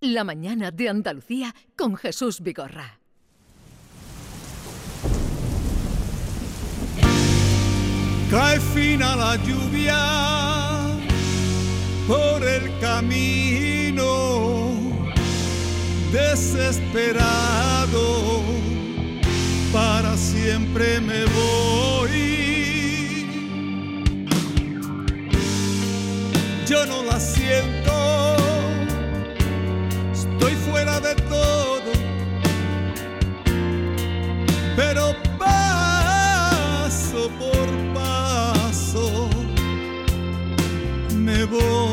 La mañana de Andalucía con Jesús Vigorra. Cae fina la lluvia por el camino, desesperado, para siempre me voy. Yo no la siento, de todo, pero paso por paso me voy.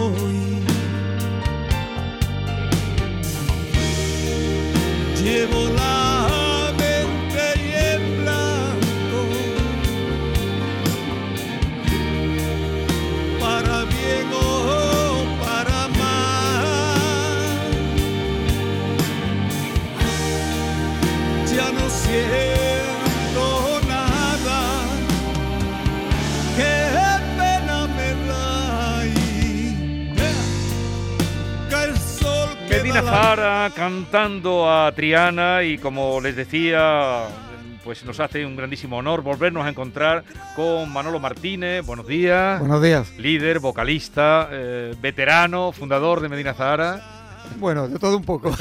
Zahara cantando a Triana y como les decía, pues nos hace un grandísimo honor volvernos a encontrar con Manolo Martínez. Buenos días. Buenos días. Líder, vocalista, eh, veterano, fundador de Medina Zahara. Bueno, de todo un poco,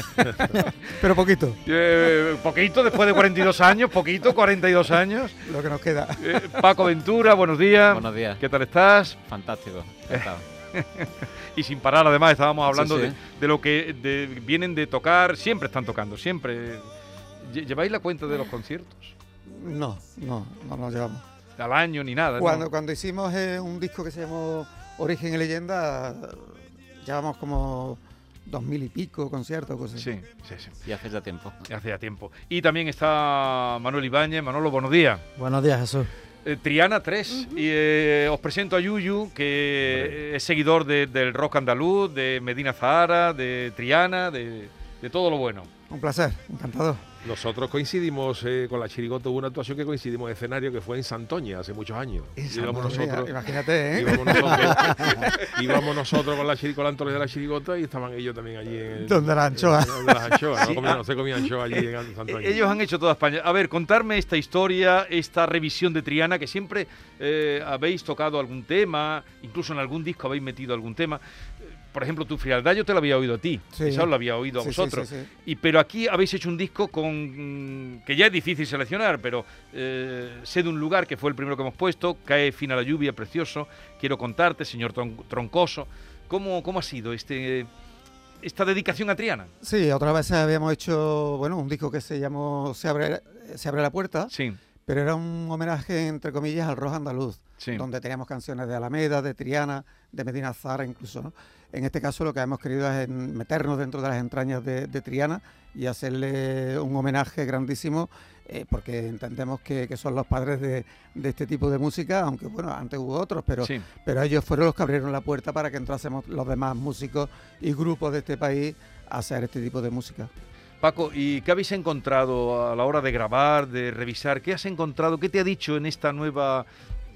pero poquito, Eh, poquito, después de 42 años, poquito, 42 años. lo que nos queda. Eh, Paco Ventura, buenos días. Buenos días. ¿Qué tal estás? Fantástico. encantado. Y sin parar, además, estábamos hablando Sí, sí. De, de lo que de- vienen de tocar, siempre están tocando, siempre. Lle- ¿Lleváis la cuenta de los conciertos? No, no, no nos llevamos. Al año ni nada. ¿no? Cuando, cuando hicimos eh, un disco que se llamó Origen y Leyenda, llevamos como dos mil y pico conciertos, cosas así. Sí, sí, sí. Y hace ya tiempo. Hace ya tiempo. Y también está Manuel Ibáñez. Manolo, buenos días. Buenos días, Jesús. Eh, Triana 3. Y eh, os presento a Yuyu, que es seguidor de- del rock andaluz, de Medina Zahara, de Triana, de, de todo lo bueno. Un placer, encantado. Nosotros coincidimos eh, con la Chirigota, hubo una actuación que coincidimos en escenario que fue en Santoña hace muchos años. íbamos nosotros, Imagínate, ¿eh? íbamos nosotros, íbamos nosotros con la chiri- con la Antonio de la Chirigota y estaban ellos también allí en Donde la anchoa. donde las anchoas, Sí. no, comían- no se comían anchoas allí en Santoña. Eh, Ellos han hecho toda España. A ver, contarme esta historia, esta revisión de Triana, que siempre eh, habéis tocado algún tema, incluso en algún disco habéis metido algún tema. Por ejemplo, tu frialdad yo te lo había oído a ti, Sí. os lo había oído a Sí, vosotros. sí. Y, pero aquí habéis hecho un disco con mm, que ya es difícil seleccionar, pero eh, sé de un lugar que fue el primero que hemos puesto, cae fina la lluvia, precioso, quiero contarte, señor Tron- Troncoso. ¿Cómo, ¿Cómo ha sido este, esta dedicación a Triana? Sí, otra vez habíamos hecho, bueno, un disco que se llamó Se abre, se abre la puerta, Sí, pero era un homenaje, entre comillas, al rock andaluz. donde teníamos canciones de Alameda, de Triana, de Medina Zara incluso. ¿no? En este caso lo que hemos querido es meternos dentro de las entrañas de, de Triana y hacerle un homenaje grandísimo eh, porque entendemos que, que son los padres de, de este tipo de música, aunque bueno, antes hubo otros, pero, sí. pero ellos fueron los que abrieron la puerta para que entrásemos los demás músicos y grupos de este país a hacer este tipo de música. Paco, ¿y qué habéis encontrado a la hora de grabar, de revisar? ¿Qué has encontrado? ¿Qué te ha dicho en esta nueva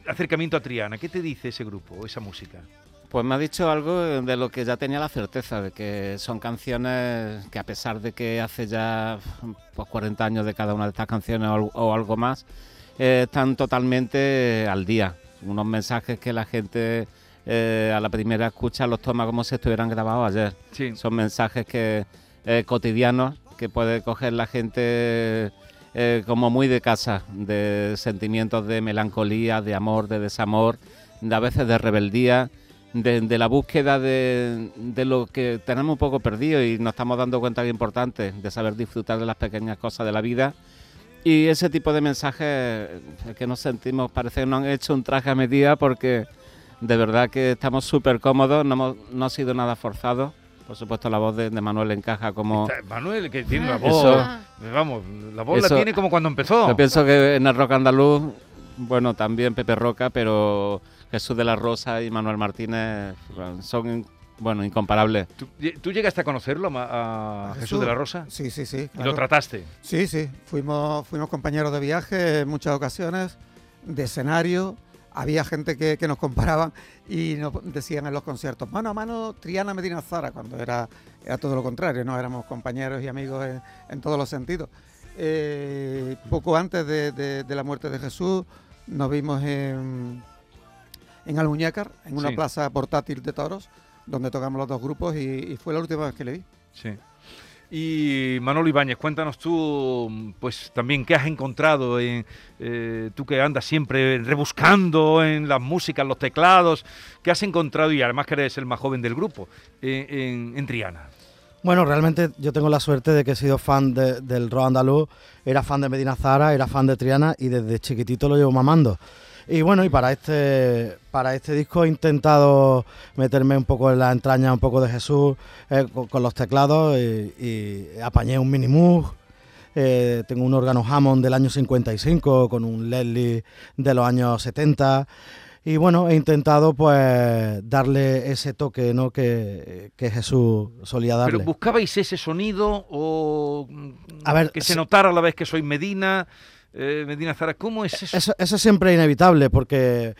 acercamiento a Triana? ¿Qué te dice ese grupo, esa música? Pues me ha dicho algo de lo que ya tenía la certeza, de que son canciones que a pesar de que hace ya pues, 40 años de cada una de estas canciones o, al- o algo más, eh, están totalmente al día. Unos mensajes que la gente eh, a la primera escucha los toma como si estuvieran grabados ayer. Sí. Son mensajes que eh, cotidianos que puede coger la gente como muy de casa, de sentimientos de melancolía, de amor, de desamor, de a veces de rebeldía, de, de la búsqueda de, de lo que tenemos un poco perdido y nos estamos dando cuenta que es importante, de saber disfrutar de las pequeñas cosas de la vida. Y ese tipo de mensajes eh, que nos sentimos, parece que nos han hecho un traje a medida porque de verdad que estamos súper cómodos, no, hemos- no ha sido nada forzado. Por supuesto, la voz de, de Manuel encaja como... Está Manuel, que tiene la Eso- voz. Vamos, la voz Eso- la tiene como cuando empezó. Yo pienso que en el rock andaluz, bueno, también Pepe Roca, pero Jesús de la Rosa y Manuel Martínez son, bueno, incomparables. ¿Tú, tú llegaste a conocerlo a, ¿A Jesús Jesús? de la Rosa? Sí, sí, sí. ¿Y lo trataste? Sí, sí, fuimos, fuimos compañeros de viaje en muchas ocasiones, de escenario, había gente que, nos comparaban y nos decían en los conciertos, mano a mano Triana Medina Zara, cuando era, era todo lo contrario, ¿no? Éramos compañeros y amigos en, todos los sentidos. Eh, poco antes de, la muerte de Jesús nos vimos en, en Almuñécar, en una plaza portátil de toros, donde tocamos los dos grupos y, y fue la última vez que le vi. Sí. Y Manolo Ibáñez, cuéntanos tú, pues también qué has encontrado, en, eh, tú que andas siempre rebuscando en las músicas, los teclados, qué has encontrado y además que eres el más joven del grupo en, Triana. Bueno, realmente yo tengo la suerte de que he sido fan del rock andaluz, era fan de Medina Zara, era fan de Triana y desde chiquitito lo llevo mamando. Y bueno, y para este, para este disco he intentado meterme un poco en la entraña, un poco de Jesús eh, con, los teclados y, apañé un mini Moog. Eh, tengo un órgano Hammond del año 55 con un Leslie de los años 70 y bueno, he intentado pues darle ese toque ¿no? que, Jesús solía darle. ¿Pero buscabais ese sonido o a ver, que se notara a la vez que soy Medina? Eh, Medina Zara, ¿cómo es eso? eso? siempre es inevitable porque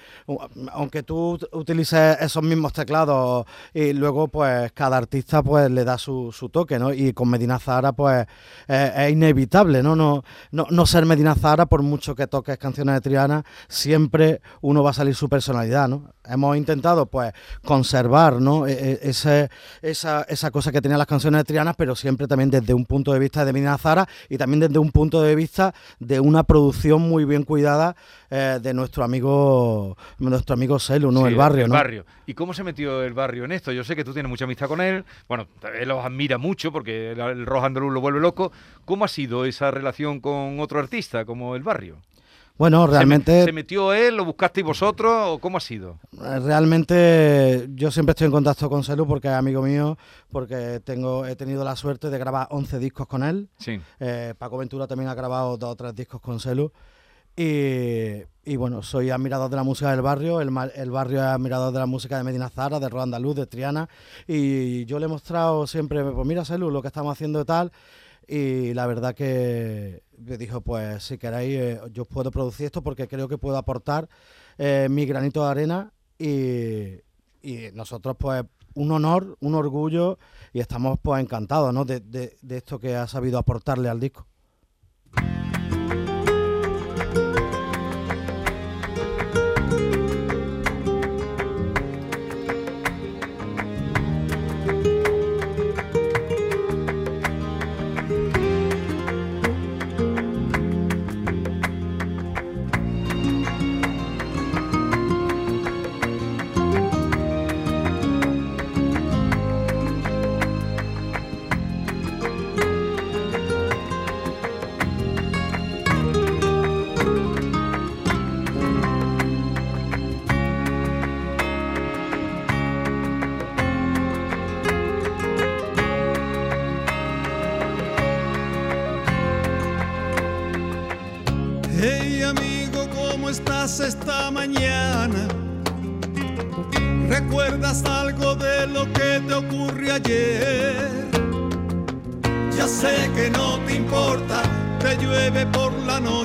aunque tú utilices esos mismos teclados y luego pues cada artista pues le da su, toque, ¿no? Y con Medina Zara pues es inevitable, ¿no? No, ¿no? ser Medina Zara por mucho que toques canciones de Triana, siempre uno va a salir su personalidad, ¿no? Hemos intentado pues conservar, ¿no? E, e, ese, esa, esa cosa que tenían las canciones de Triana, pero siempre también desde un punto de vista de Medina Zara y también desde un punto de vista de una producción muy bien cuidada eh, de nuestro amigo nuestro amigo Celu, ¿no? el barrio, el barrio. ¿Y cómo se metió el barrio en esto? Yo sé que tú tienes mucha amistad con él, bueno, él los admira mucho porque el, el rojo andaluz lo vuelve loco. ¿Cómo ha sido esa relación con otro artista como el barrio? Bueno, realmente... ¿Se, metió él? ¿Lo buscasteis vosotros? ¿O cómo ha sido? Eh, realmente yo siempre estoy en contacto con Celu porque es amigo mío, porque tengo he tenido la suerte de grabar 11 discos con él. Sí. Eh, Paco Ventura también ha grabado dos o tres discos con Celu. Y, bueno, soy admirador de la música del barrio, el, el, barrio es admirador de la música de Medina Zara, de Andaluz, de Triana, y yo le he mostrado siempre, pues mira Celu, lo que estamos haciendo y tal, y la verdad que dijo, pues si queréis, eh, yo puedo producir esto porque creo que puedo aportar eh, mi granito de arena y, nosotros pues un honor, un orgullo y estamos pues encantados ¿no? de, de esto que ha sabido aportarle al disco.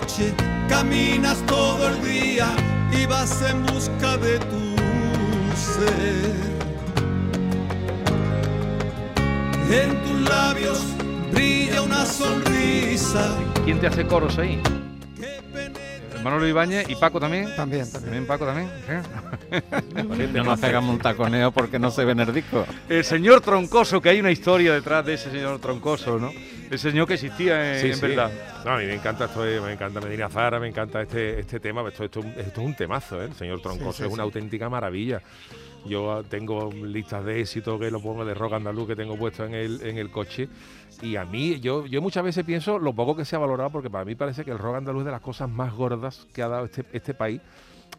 Noche, caminas todo el día y vas en busca de tu ser. En tus labios brilla una sonrisa. ¿Quién te hace coros ahí? Manolo Ibáñez y Paco también. También, también. Paco también. no nos pegamos un taconeo porque no se ve en el disco. El señor Troncoso, que hay una historia detrás de ese señor Troncoso, ¿no? El señor que existía en, verdad. No, a mí me encanta esto, me encanta Medina Zara, me encanta este, este tema. Esto, esto, esto es un temazo, ¿eh? El señor Troncoso es una auténtica maravilla. Yo tengo listas de éxito que lo pongo de rock andaluz que tengo puesto en el, en el coche. Y a mí, yo, yo muchas veces pienso lo poco que se ha valorado, porque para mí parece que el rock andaluz es de las cosas más gordas que ha dado este, este país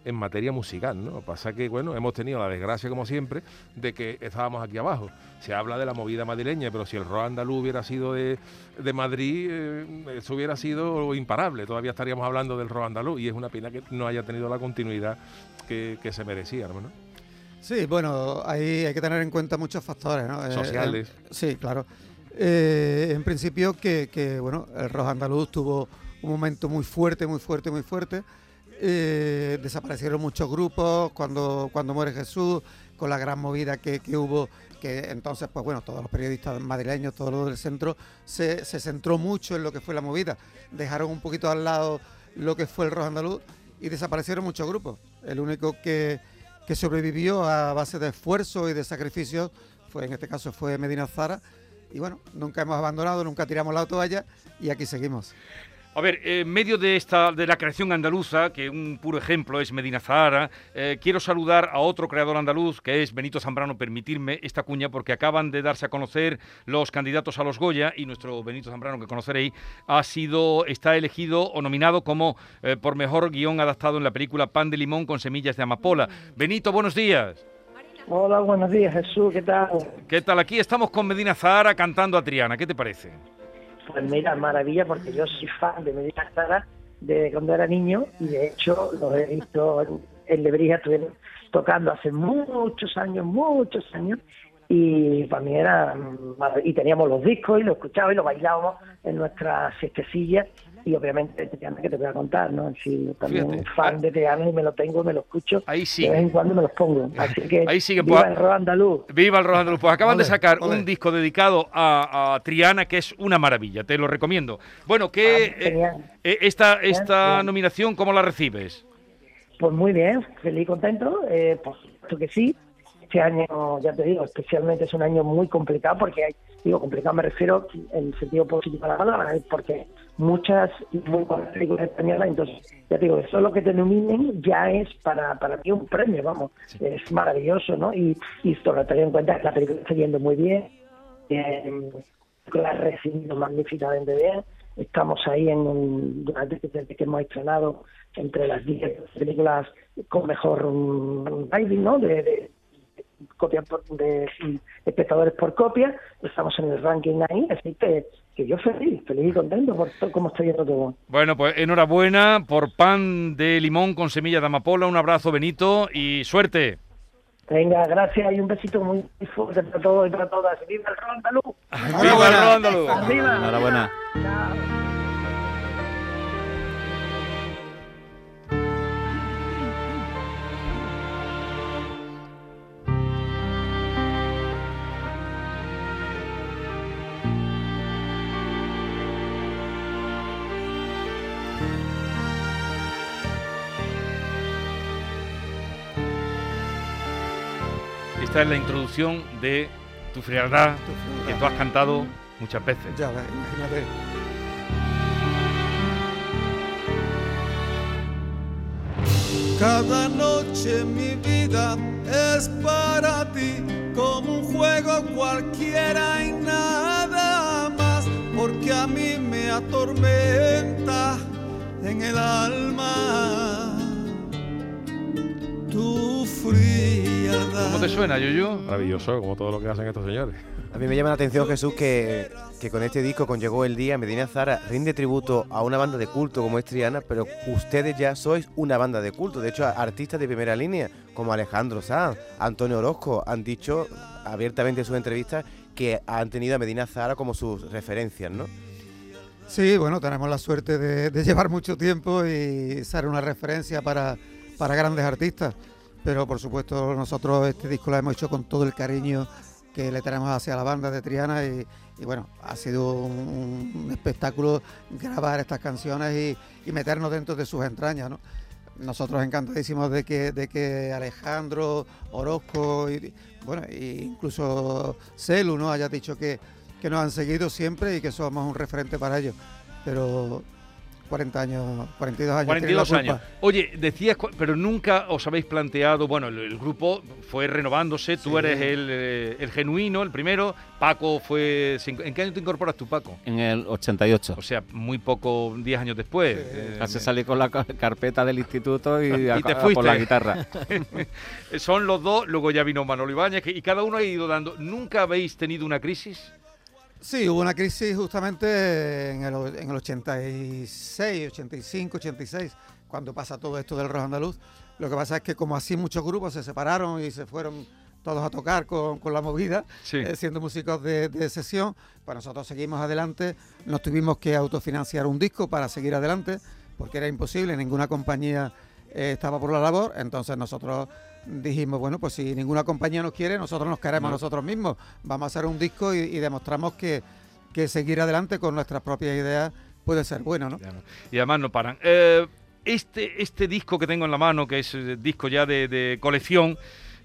en materia musical, ¿no? Pasa que, bueno, hemos tenido la desgracia, como siempre, de que estábamos aquí abajo. Se habla de la movida madrileña, pero si el rock andaluz hubiera sido de, de Madrid, eh, eso hubiera sido imparable. Todavía estaríamos hablando del rock andaluz y es una pena que no haya tenido la continuidad que, que se merecía, ¿no? Sí, bueno, ahí hay que tener en cuenta muchos factores, ¿no? Eh, Sociales. Eh, sí, claro. Eh, en principio que, bueno, el rojo andaluz tuvo un momento muy fuerte, muy fuerte, muy fuerte. Eh, desaparecieron muchos grupos cuando, cuando muere Jesús, con la gran movida que, que hubo que entonces, pues bueno, todos los periodistas madrileños, todo lo del centro, se, se, centró mucho en lo que fue la movida. Dejaron un poquito al lado lo que fue el rojo andaluz y desaparecieron muchos grupos. El único que, que sobrevivió a base de esfuerzo y de sacrificios fue, en este caso, fue Medina Zara. Y bueno, nunca hemos abandonado, nunca tiramos la toalla y aquí seguimos. A ver, en medio de esta de la creación andaluza, que un puro ejemplo es Medina Zahara, eh, quiero saludar a otro creador andaluz, que es Benito Zambrano, permitirme esta cuña, porque acaban de darse a conocer los candidatos a los Goya y nuestro Benito Zambrano, que conoceréis, ha sido, está elegido o nominado como eh, por mejor guion adaptado en la película Pan de Limón con semillas de amapola. Benito, buenos días. Hola, buenos días, Jesús, ¿qué tal? ¿Qué tal? Aquí estamos con Medina Zahara cantando a Triana, ¿qué te parece? Pues mira, maravilla, porque yo soy fan de Medina Zara desde cuando era niño y de hecho los he visto en, en Lebrija, estuvieron tocando hace muchos años, muchos años y para mí era y teníamos los discos y lo escuchábamos y lo bailábamos en nuestras siestecillas y obviamente Triana que te voy a contar, ¿no? Si también Fíjate, fan ah. de Triana y me lo tengo, me lo escucho, Ahí sí. de vez en cuando me los pongo. Así que Ahí sí que viva pueda- el rock andaluz. Viva el rock andaluz. Pues acaban de sacar ole. un disco dedicado a, a Triana que es una maravilla, te lo recomiendo. Bueno, ¿qué, Ah, eh, eh, esta, esta nominación, ¿cómo la recibes? Pues muy bien, feliz y contento, eh, por supuesto que sí. Este año, ya te digo, especialmente es un año muy complicado porque hay, digo, complicado me refiero en sentido positivo de la palabra, ¿eh? porque muchas y muy buenas películas españolas, entonces, ya te digo, eso lo que te nominen ya es para, para mí un premio, vamos, es maravilloso, ¿no? Y, y sobre todo en cuenta que la película está yendo muy bien, eh, la ha recibido magníficamente bien. Estamos ahí en un, durante desde que hemos estrenado entre las 10 películas con mejor um, rating, ¿no? De, de, copias por- de, de espectadores por copia. Estamos en el ranking ahí, así que, que yo feliz, feliz y contento por todo cómo está yendo todo. Bueno, pues enhorabuena por pan de limón con semilla de amapola. Un abrazo, Benito, y suerte. Venga, gracias y un besito muy fuerte para todos y para todas. ¡Viva el andaluz! ¡Viva el! ¡Arriba! Enhorabuena. Esta es la introducción de Tu frialdad, que tú has cantado muchas veces. Ya ves, imagínate. Cada noche mi vida es para ti como un juego cualquiera y nada más, porque a mí me atormenta en el alma tu frialdad. ¿Cómo te suena, Yuyu? Maravilloso, como todo lo que hacen estos señores. A mí me llama la atención, Jesús, que, que con este disco, con Llegó el Día, Medina Zara rinde tributo a una banda de culto como es Triana, pero ustedes ya sois una banda de culto. De hecho, artistas de primera línea, como Alejandro Sanz, Antonio Orozco, han dicho abiertamente en sus entrevistas que han tenido a Medina Zara como sus referencias, ¿no? Sí, bueno, tenemos la suerte de, de llevar mucho tiempo y ser una referencia para, para grandes artistas. Pero por supuesto nosotros este disco lo hemos hecho con todo el cariño que le tenemos hacia la banda de Triana y, bueno, ha sido un, espectáculo grabar estas canciones y, y meternos dentro de sus entrañas, ¿no? Nosotros encantadísimos de que, de que Alejandro, Orozco y bueno, e incluso Celu, ¿no? haya dicho que, que nos han seguido siempre y que somos un referente para ellos. Pero 40 años, 42 años. tienen la 42 años. culpa. Oye, decías, pero nunca os habéis planteado, bueno, el, el grupo fue renovándose, tú Sí. eres el, eh, el genuino, el primero, Paco fue... ¿En qué año te incorporas tú, Paco? En el 88. O sea, muy poco, 10 años después. Sí. Eh, Casi me- salí con la ca- carpeta del instituto y, a- te a- fuiste. por la guitarra. Son los dos, luego ya vino Manolo Ibáñez, y cada uno ha ido dando... ¿Nunca habéis tenido una crisis? Sí, hubo una crisis justamente en el, en el 86, 85, 86, cuando pasa todo esto del rock andaluz. Lo que pasa es que como así muchos grupos se separaron y se fueron todos a tocar con, con la movida, Sí. eh, siendo músicos de, de sesión, pues nosotros seguimos adelante, nos tuvimos que autofinanciar un disco para seguir adelante, porque era imposible, ninguna compañía eh, estaba por la labor, entonces nosotros dijimos, bueno, pues si ninguna compañía nos quiere, nosotros nos queremos No. nosotros mismos, vamos a hacer un disco y, y demostramos que, que seguir adelante con nuestras propias ideas puede ser bueno, ¿no? Y además no paran. Eh, este, este disco que tengo en la mano, que es eh, disco ya de, de colección,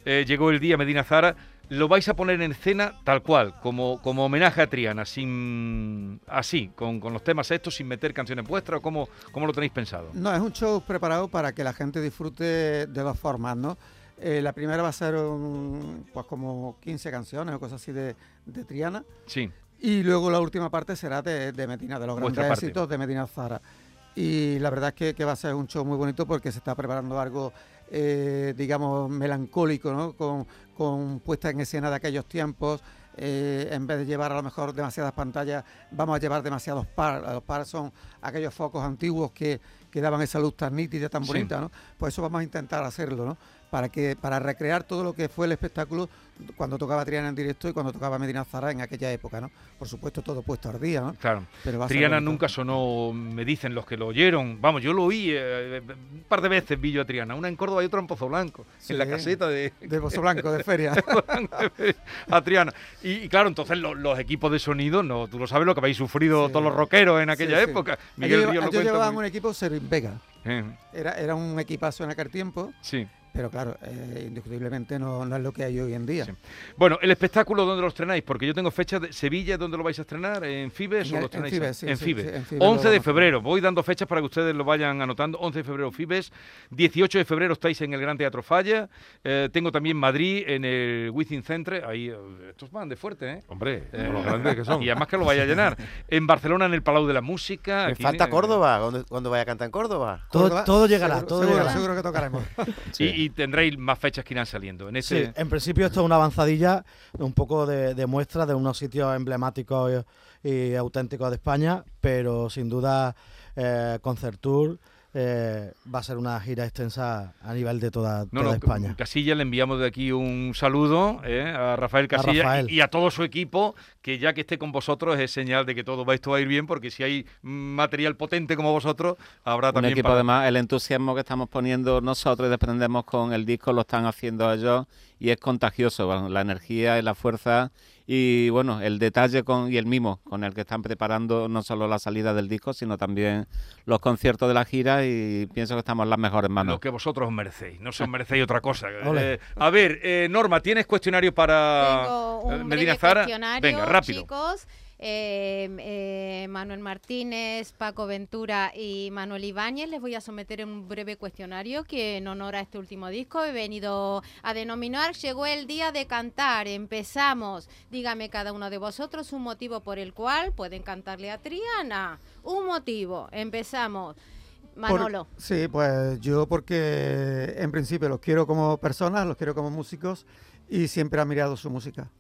eh, llegó el día Medina Zara, lo vais a poner en escena tal cual, como, como homenaje a Triana, sin así, con, con los temas estos, sin meter canciones vuestras, o cómo, cómo lo tenéis pensado. No, es un show preparado para que la gente disfrute de dos formas, ¿no? Eh, la primera va a ser un, pues como 15 canciones o cosas así de, de Triana. Sí. Y luego la última parte será de, de Medina, de los Vuestra grandes parte. éxitos de Medina Zara. Y la verdad es que, que va a ser un show muy bonito porque se está preparando algo, eh, digamos, melancólico, ¿no? Con, con puesta en escena de aquellos tiempos. Eh, en vez de llevar a lo mejor demasiadas pantallas, vamos a llevar demasiados par. Los par son aquellos focos antiguos que, que daban esa luz tan nítida, tan Sí. bonita, ¿no? Pues eso vamos a intentar hacerlo, ¿no? Para, que, para recrear todo lo que fue el espectáculo cuando tocaba Triana en directo y cuando tocaba Medina Zara en aquella época, ¿no? Por supuesto, todo puesto al día, ¿no? Claro. Pero Triana nunca sonó, me dicen los que lo oyeron. Vamos, yo lo oí eh, un par de veces, vi yo a Triana. Una en Córdoba y otra en Pozo Blanco, Sí, en la caseta de, De Pozo Blanco, de feria. a Triana. Y, y claro, entonces lo- los equipos de sonido, no, tú lo sabes lo que habéis sufrido Sí. todos los rockeros en aquella Sí, época. Miguel lleva- Ríos lo ellos cuenta llevaban muy- un equipo Servin Vega. Eh, Era, era un equipazo en aquel tiempo, sí. Pero claro, eh, indiscutiblemente no, no es lo que hay hoy en día. Sí. Bueno, el espectáculo, ¿dónde lo estrenáis? Porque yo tengo fechas de Sevilla, ¿dónde lo vais a estrenar? ¿En Fibes En o lo en estrenáis? Fibes, sí, en sí, Fibes. sí, en Fibes lo 11 de febrero, voy dando fechas para que ustedes lo vayan anotando. 11 de febrero Fibes, 18 de febrero estáis en el Gran Teatro Falla, Eh, tengo también Madrid en el Within Centre, ahí, eh, estos van de fuerte, ¿eh? Hombre, Eh, los grandes que son. Y además que lo vaya a llenar. En Barcelona, en el Palau de la Música. Me aquí, falta Córdoba, cuando, cuando vaya a cantar en Córdoba. Todo, Córdoba, todo llegará, seguro, todo seguro, llegará. seguro que tocaremos. Y, y tendréis más fechas que irán saliendo. En Sí, este, en principio esto es una avanzadilla, un poco de, de muestra de unos sitios emblemáticos y, y auténticos de España, pero sin duda eh, Concert Tour eh, va a ser una gira extensa a nivel de toda, No, toda no, España. Casilla le enviamos de aquí un saludo eh, a Rafael Casilla Rafael. Y, y a todo su equipo, que ya que esté con vosotros es señal de que todo va esto va a ir bien, porque si hay material potente como vosotros, habrá Un también equipo para- además, el entusiasmo que estamos poniendo nosotros y desprendemos con el disco lo están haciendo ellos y es contagioso, bueno, la energía y la fuerza y bueno, el detalle con, y el mimo con el que están preparando no solo la salida del disco, sino también los conciertos de la gira y pienso que estamos en las mejores manos. lo que vosotros os merecéis, no se os merecéis otra cosa. Eh, a ver, eh, Norma, ¿tienes cuestionario para Tengo un eh, Medina breve Zara? cuestionario, Venga, rápido. chicos. Eh, eh, Manuel Martínez, Paco Ventura y Manuel Ibáñez les voy a someter un breve cuestionario que en honor a este último disco he venido a denominar Llegó el día de cantar, empezamos. Dígame cada uno de vosotros un motivo por el cual pueden cantarle a Triana. Un motivo, empezamos. Por- Manolo. sí, pues yo porque en principio los quiero como personas, los quiero como músicos y siempre he admirado su música.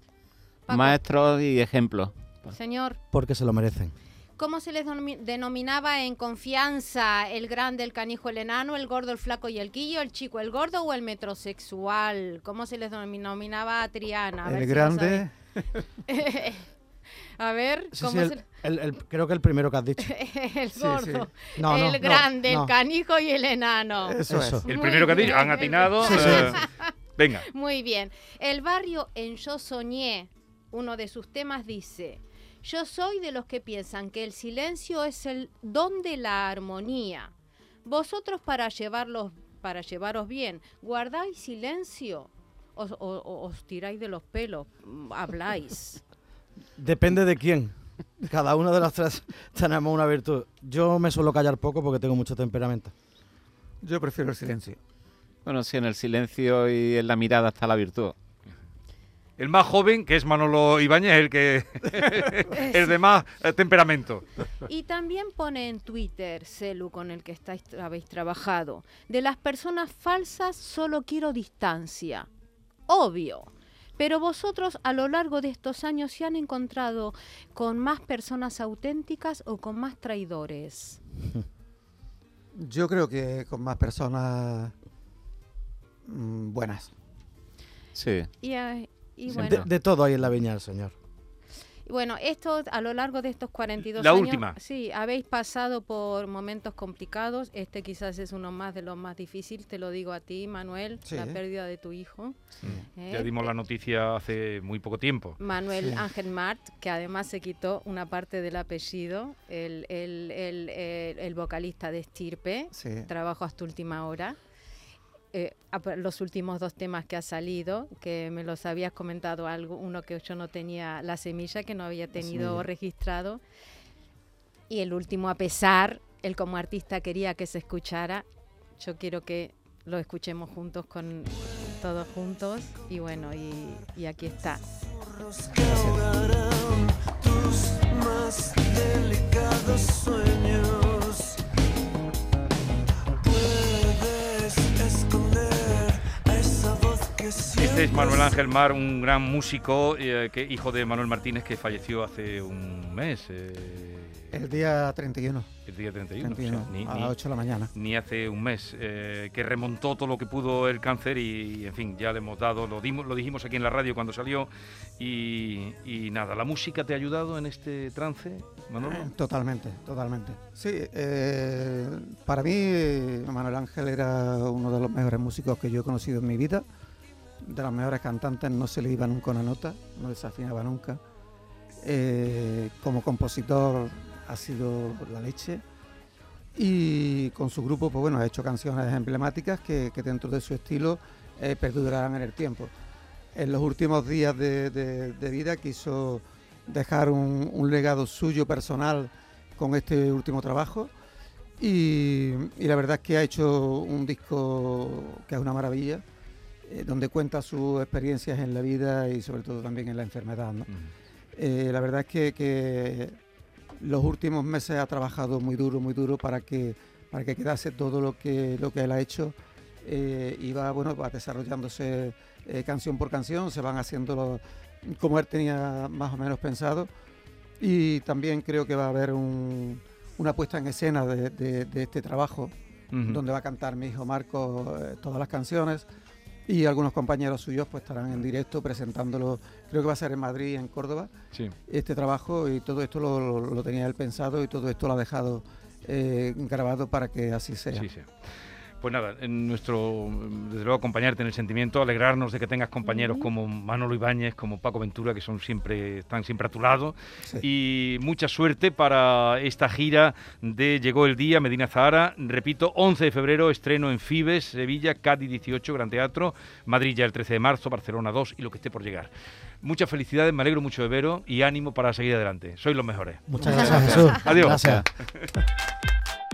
Paco. Maestros y ejemplos. Señor. Porque se lo merecen. ¿Cómo se les denominaba en confianza el grande, el canijo, el enano, el gordo, el flaco y el quillo, el chico, el gordo o el metrosexual? ¿Cómo se les dominaba a Triana? A el grande, a ver, Sí, ¿cómo sí, se el, el- el- creo que el primero que has dicho. el Sí, gordo, No, no, el no, grande, no. el canijo y el enano? eso, Eso. es. El Muy primero que ha dicho, han atinado. Sí, sí. eh, venga. Muy bien. El barrio en Yo Soñé, uno de sus temas dice, yo soy de los que piensan que el silencio es el don de la armonía. Vosotros para llevarlos, para llevaros bien, guardáis silencio. Os, os tiráis de los pelos, mm, habláis. Depende de quién. Cada uno de los tres tenemos una virtud. Yo me suelo callar poco porque tengo mucho temperamento. Yo prefiero el silencio. Bueno, sí, en el silencio y en la mirada está la virtud. El más joven, que es Manolo Ibáñez, el que es de más eh, temperamento. Y también pone en Twitter, Celu, con el que estáis, habéis trabajado, de las personas falsas solo quiero distancia. Obvio. Pero vosotros a lo largo de estos años se han encontrado con más personas auténticas o con más traidores. Yo creo que con más personas mm, buenas. Sí. Y, eh, y Sí, bueno, De, de todo hay en la viña del Señor. Bueno, esto a lo largo de estos 42 La años, última. sí, habéis pasado por momentos complicados. Este quizás es uno más de los más difíciles. Te lo digo a ti, Manuel, Sí. la pérdida de tu hijo. ¿eh? Ya dimos la noticia hace muy poco tiempo. Manuel Sí. Ángel Mart, que además se quitó una parte del apellido, el, el- el- el- el vocalista de Estirpe, Sí. trabajo hasta última hora. Eh, los últimos dos temas que ha salido, que me los habías comentado algo, uno que yo no tenía, La Semilla, que no había tenido registrado, y el último, a pesar, él como artista quería que se escuchara, yo quiero que lo escuchemos juntos con todos juntos, y bueno, y, y aquí está. más Este es Manuel Ángel Mar, un gran músico, eh, que, hijo de Manuel Martínez, que falleció hace un mes, eh, El día 31, el día 31. o sea, 31 ni, a las 8 de la mañana. ni hace un mes, eh, que remontó todo lo que pudo el cáncer y, en fin, ya le hemos dado, lo, dimos, lo dijimos aquí en la radio cuando salió y, y nada, ¿la música te ha ayudado en este trance, Manolo? Eh, Totalmente, totalmente. Sí, para mí Manuel Ángel era uno de los mejores músicos que yo he conocido en mi vida, de las mejores cantantes, no se le iba nunca una nota, no desafinaba nunca. Eh, como compositor ha sido la leche y con su grupo, pues bueno, ha hecho canciones emblemáticas que, dentro de su estilo eh, perdurarán en el tiempo. En los últimos días de, de- vida quiso dejar un, legado suyo personal con este último trabajo y la verdad es que ha hecho un disco que es una maravilla, eh, donde cuenta sus experiencias en la vida y sobre todo también en la enfermedad. ¿no? Eh, la verdad es que, que los últimos meses ha trabajado muy duro, muy duro para que, para que quedase todo lo que, lo que él ha hecho. Eh, y va, bueno, va desarrollándose eh, canción por canción, se van haciendo los- como él tenía más o menos pensado. Y también creo que va a haber un- una puesta en escena de, de- de este trabajo, donde va a cantar mi hijo Marco todas las canciones. Y algunos compañeros suyos pues estarán en directo presentándolo, creo que va a ser en Madrid y en Córdoba Sí. este trabajo y todo esto lo, lo- lo tenía él pensado y todo esto lo ha dejado eh, grabado para que así sea. Sí, sí. Pues nada, en nuestro, desde luego acompañarte en el sentimiento, alegrarnos de que tengas compañeros como Manolo Ibáñez, como Paco Ventura, que son siempre, están siempre a tu lado. Sí. Y mucha suerte para esta gira de Llegó el Día, Medina Zahara. Repito, 11 de febrero, estreno en Fibes, Sevilla, Cádiz 18, Gran Teatro, Madrid ya el 13 de marzo, Barcelona 2 y lo que esté por llegar. Muchas felicidades, me alegro mucho de veros y ánimo para seguir adelante. Sois los mejores. Muchas gracias, Jesús. Adiós. Gracias.